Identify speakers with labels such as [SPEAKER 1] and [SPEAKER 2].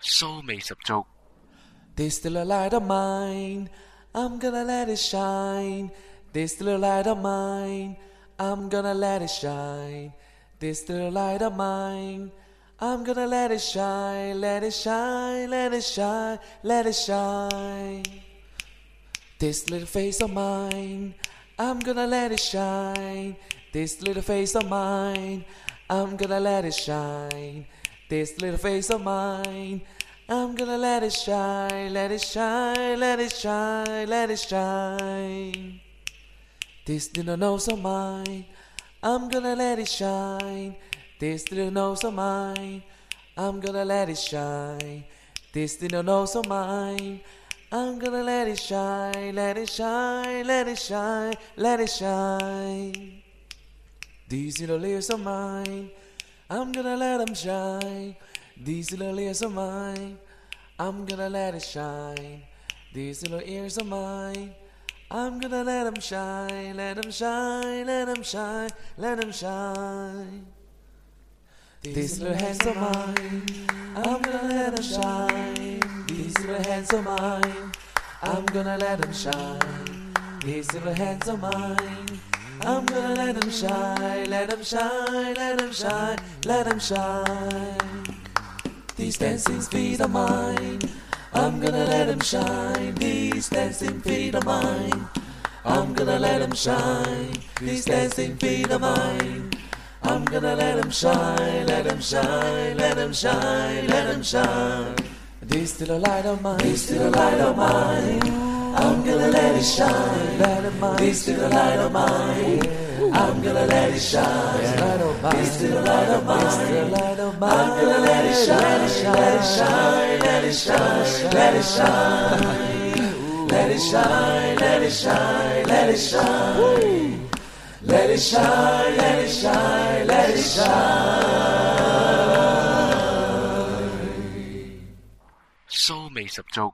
[SPEAKER 1] 骚味十足。
[SPEAKER 2] This little light of mine, I'm gonna let it shine. This little light of mine, I'm gonna let it shine. This little light of mine, I'm gonna let it shine, let it shine, let it shine, let it shine. This little face of mine, I'm gonna let it shine. This little face of mine, I'm gonna let it shine. This little face of mine, I'm gonna let it shine, let it shine, let it shine, let it shine. This little nose of mine, I'm gonna let it shine. This little nose of mine, I'm gonna let it shine. This little nose of mine, I'm gonna let it shine, let it shine, let it shine, let it shine. These little ears of mine, I'm gonna let them shine. These little ears of mine, I'm gonna let it shine. These little ears of mine, I'm gonna let them shine, let them shine, let them shine, let them shine. These little hands of mine, I'm gonna let them shine. These little hands of mine, I'm gonna let them shine. These little hands of mine, I'm gonna let them shine, let them shine, let them shine, let them shine. These dancing feet of mine, I'm gonna let them shine. These dancing feet of mine, I'm gonna let them shine. These dancing feet of mine. I'm gonna let him shine, let him shine, let him shine, let him shine. This little light of mine, this little light of mine I'm gonna let it shine, let it mine. This little light of mine. I'm gonna let it shine, This little light of mine. I'm gonna let it shine, let it shine, let it shine, let it shine. Let it shine, let it shine, let it shine. Let it shine, let it shine, let it shine.
[SPEAKER 1] 骚味十足。